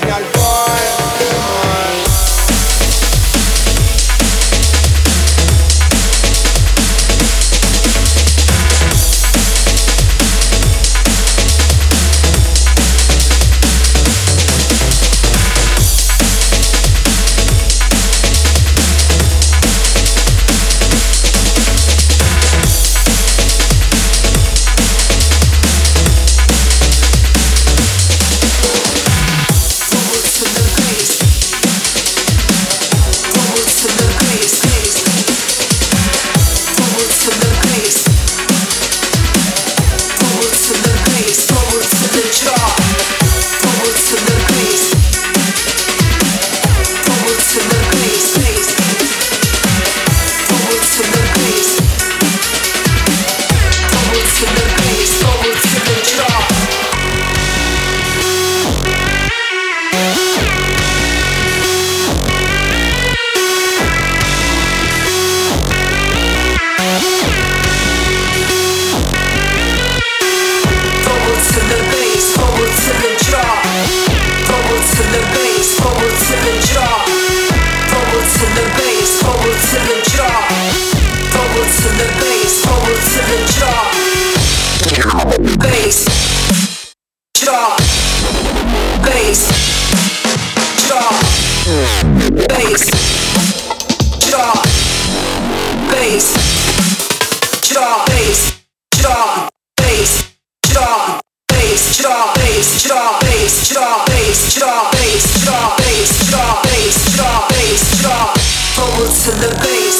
especial.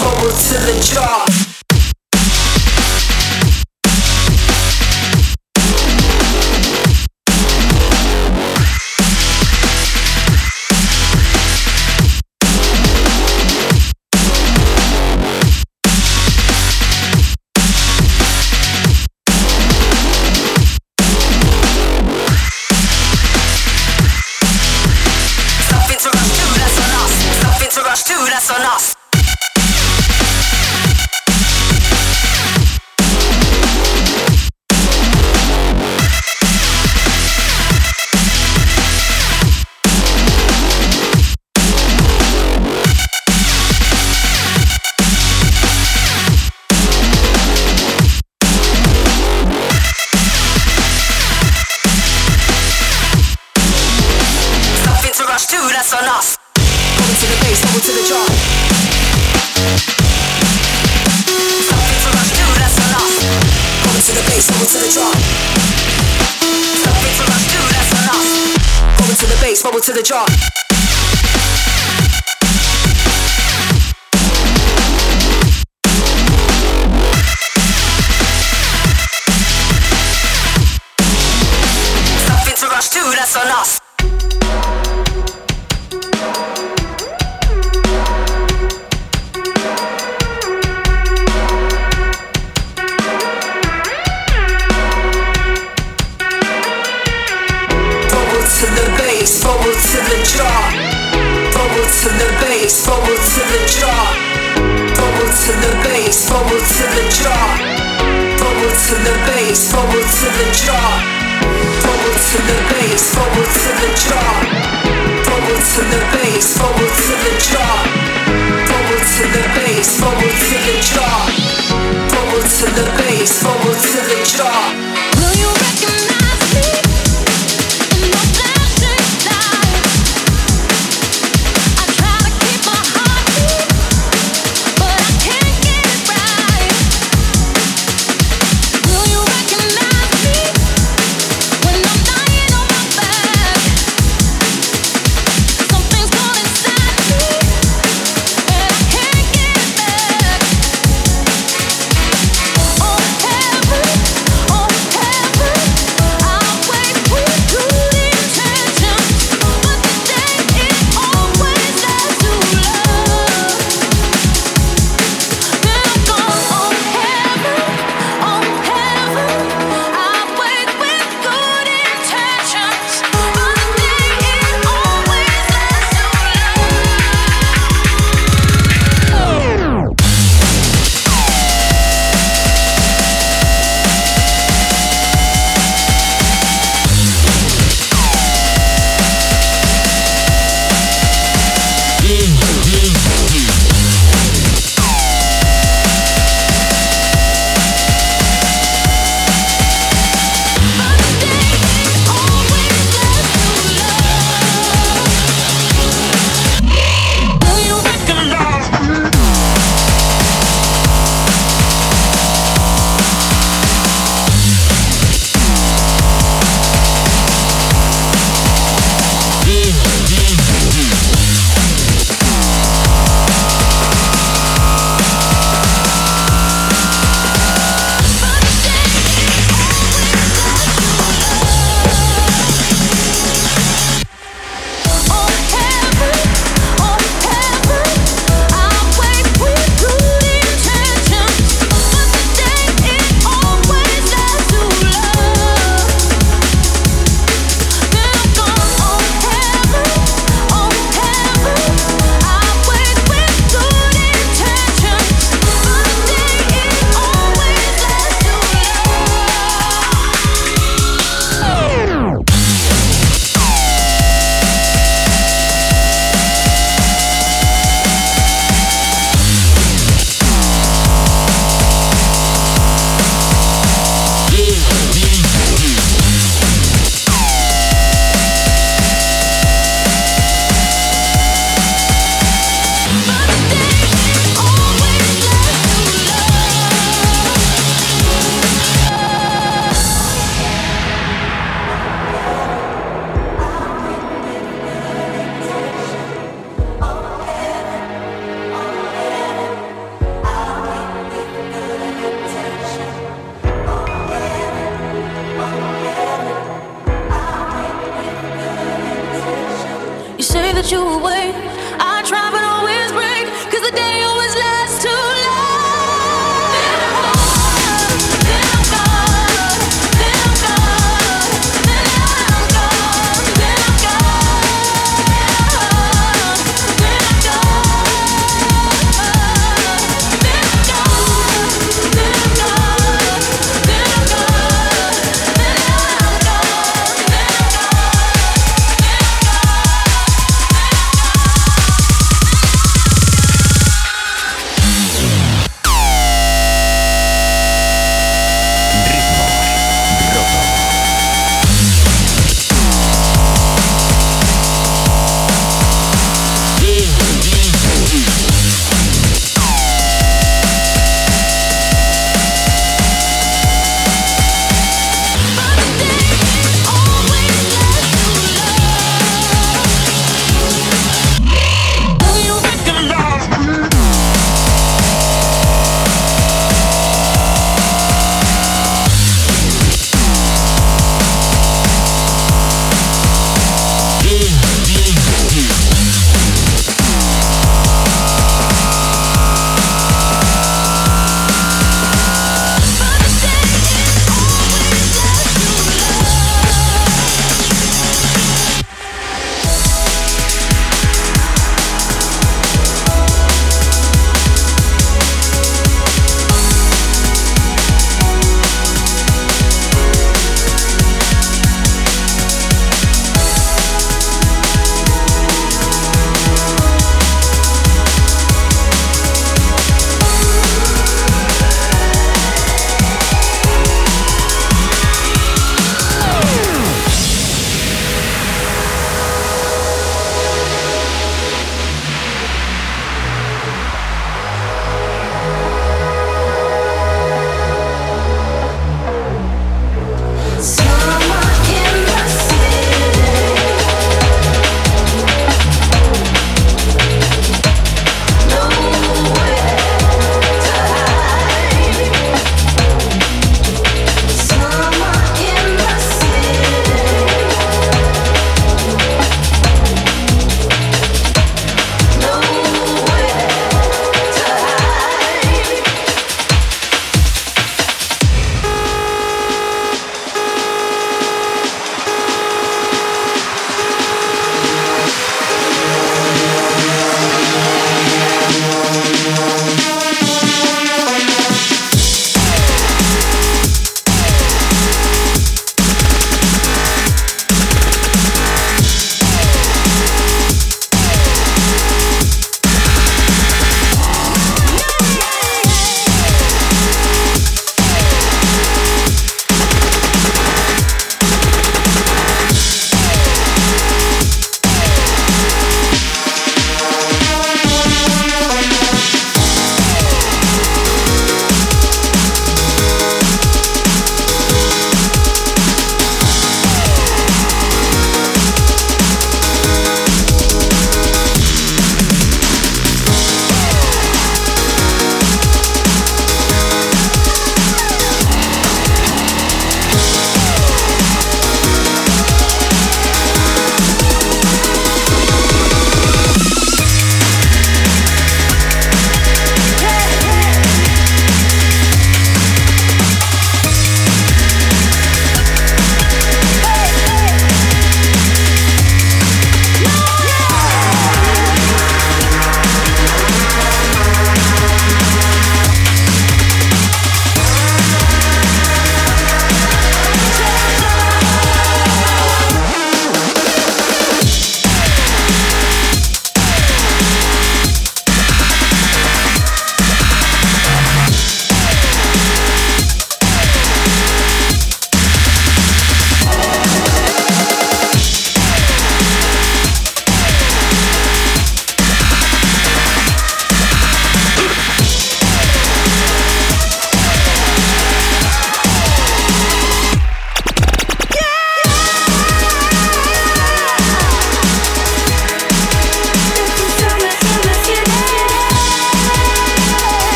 forward to the jaw. so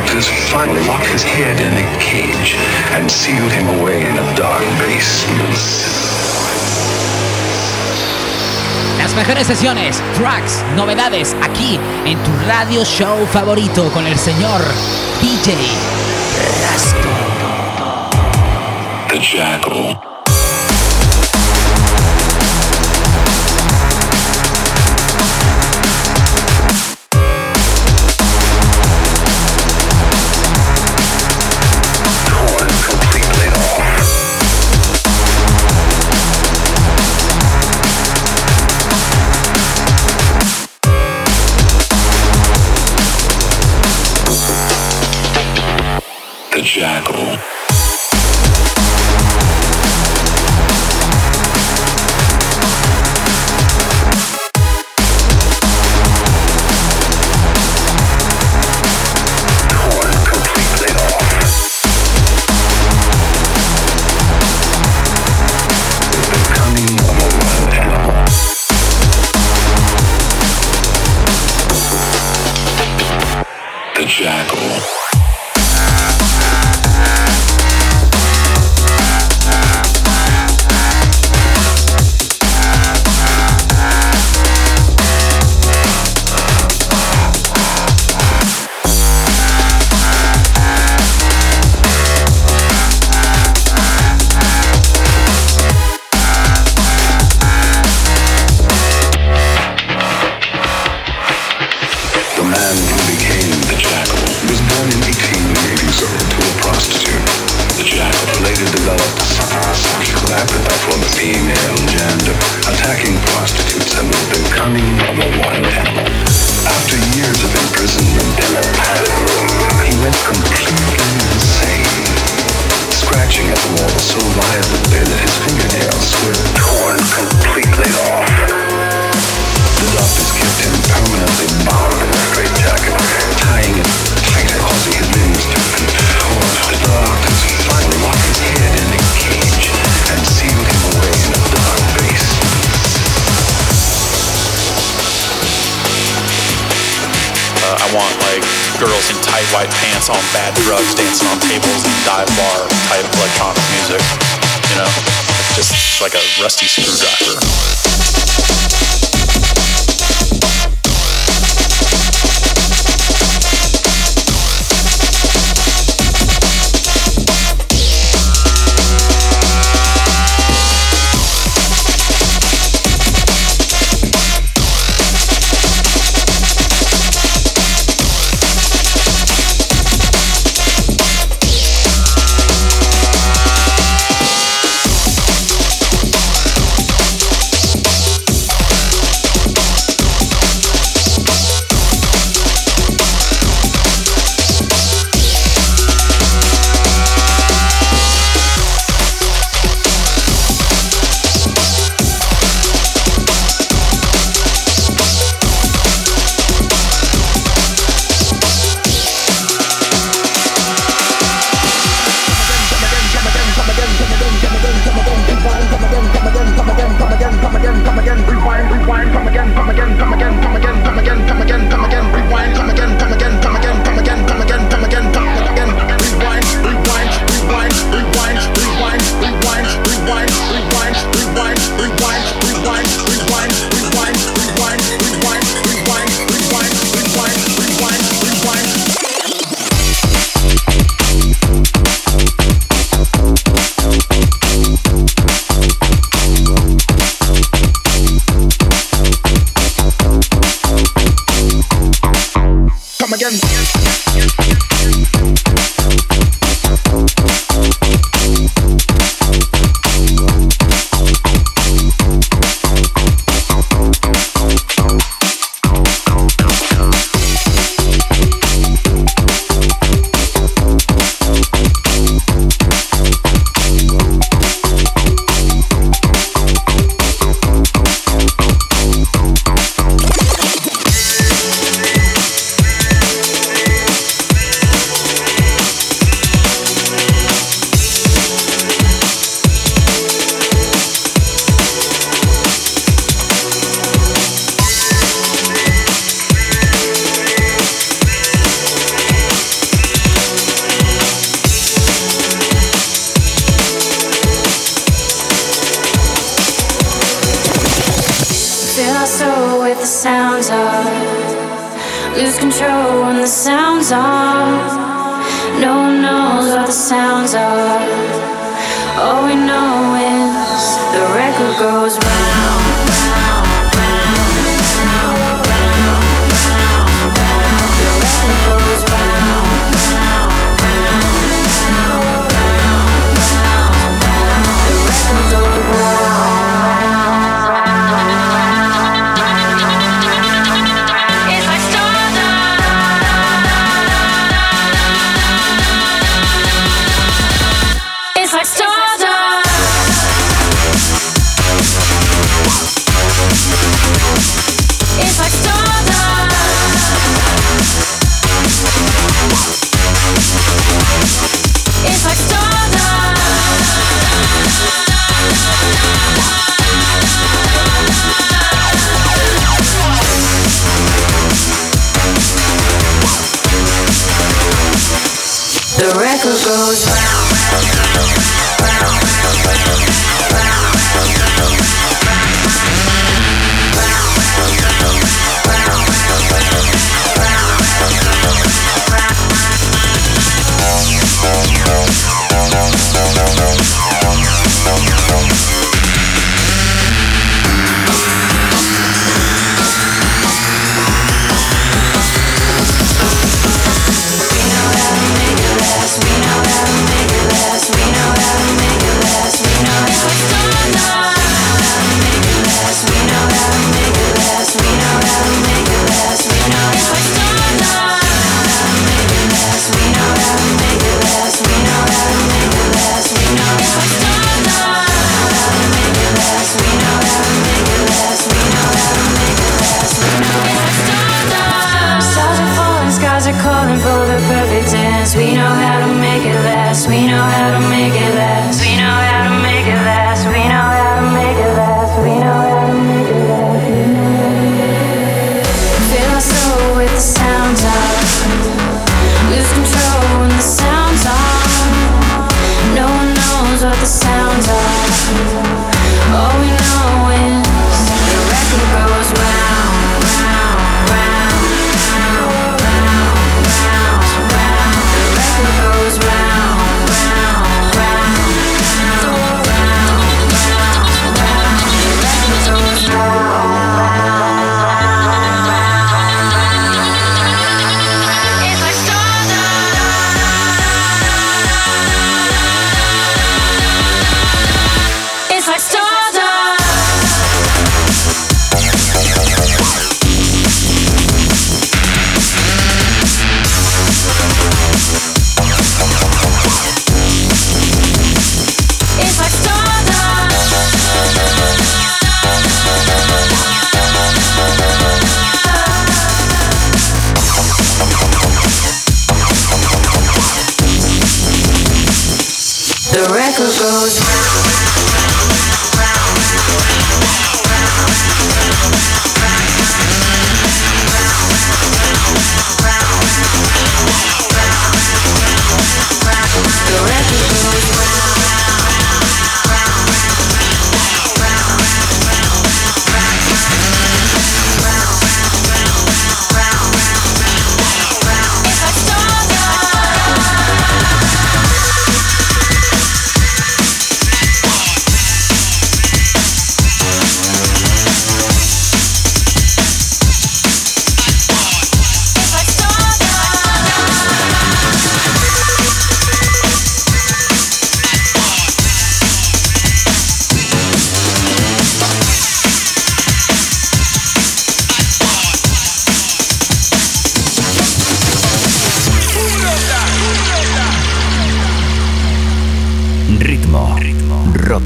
doctors finally locked his head in a cage and sealed him away in a dark basement. Las mejores sesiones, tracks, novedades aquí en tu radio show favorito con el señor DJ Rasco. The Jackal. The female gender, attacking prostitutes and the cunning of a wild. After years of imprisonment in a padded room, he went completely insane, scratching at the wall so violently tight white pants on bad drugs dancing on tables and dive bar type electronic music. You know, just like a rusty screwdriver.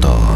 Roto.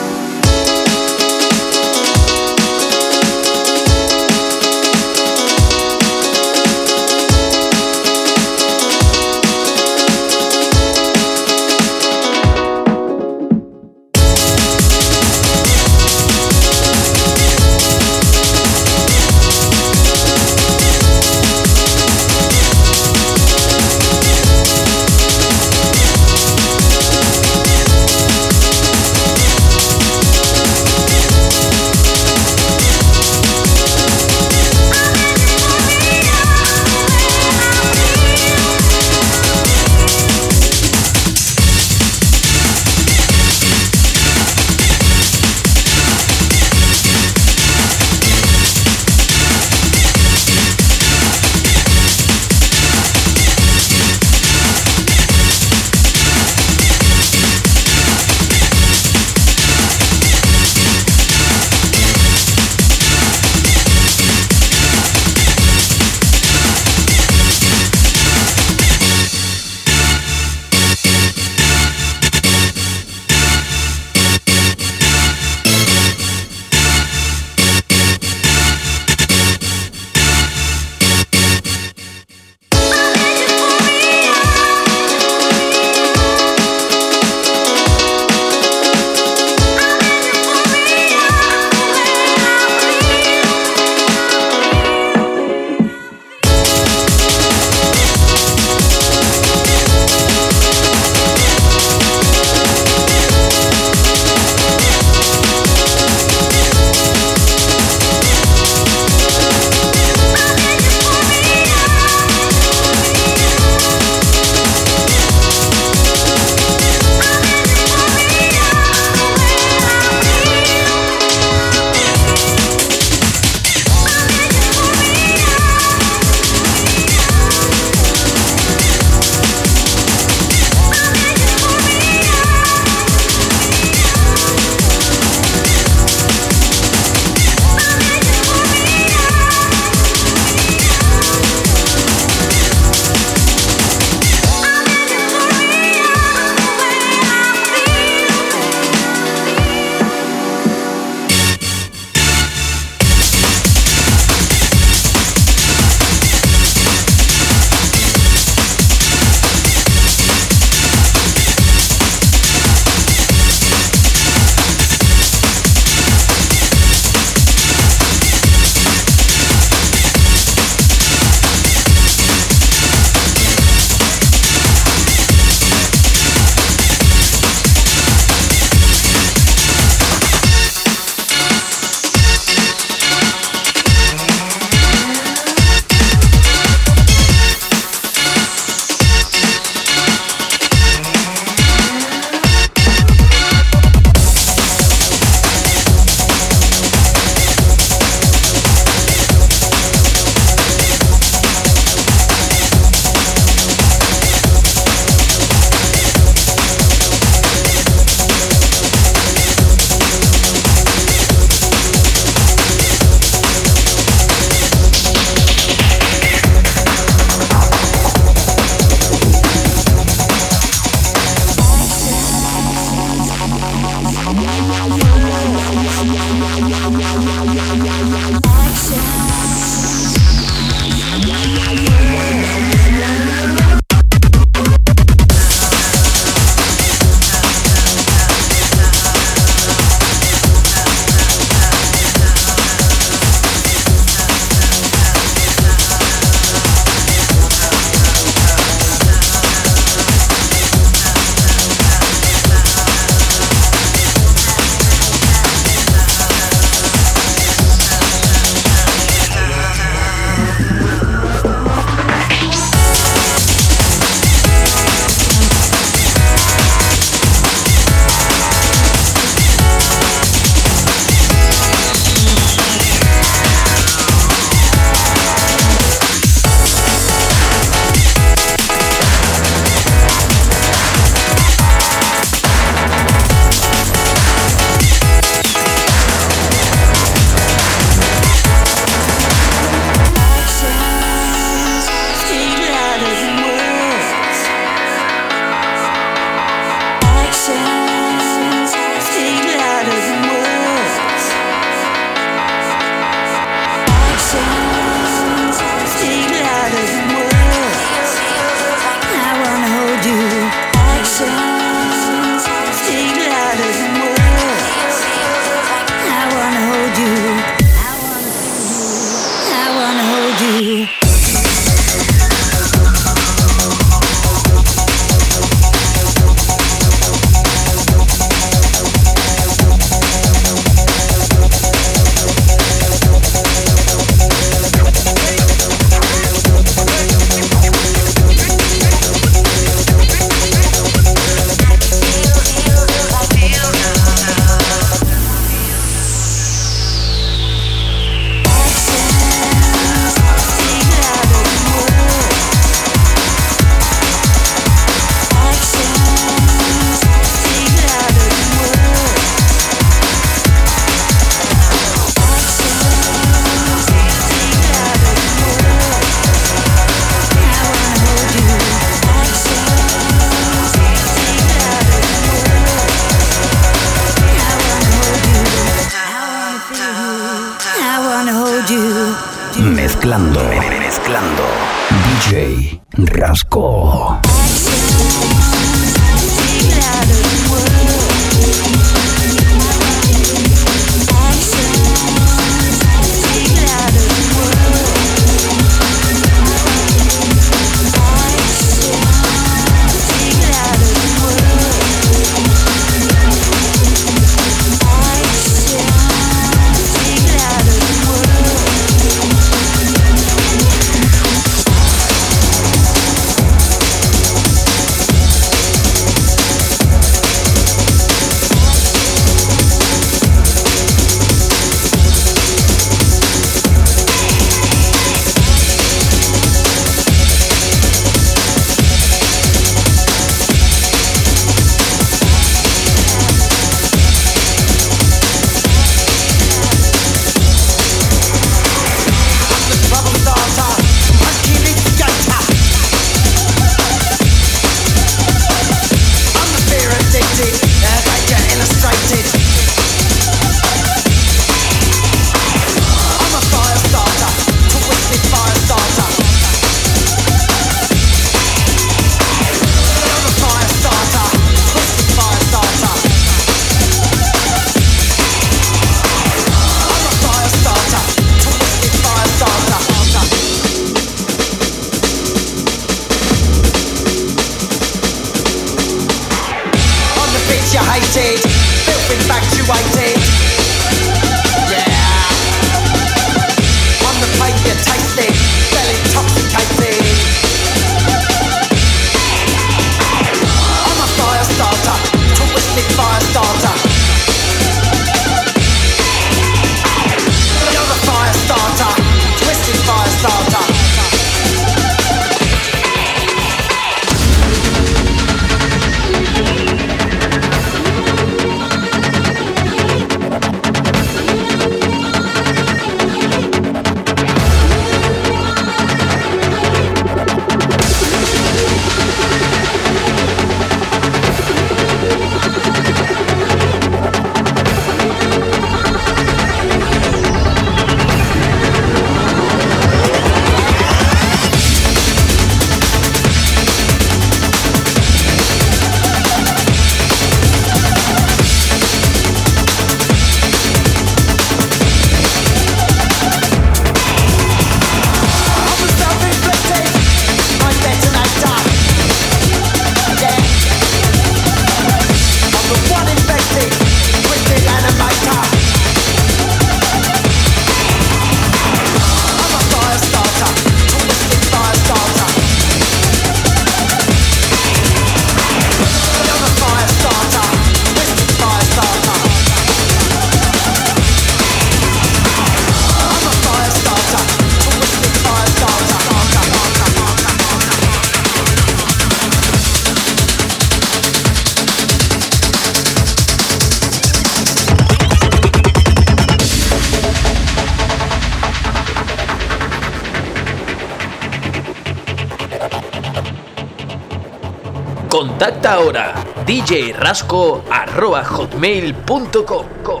Ahora djrasco.hotmail.com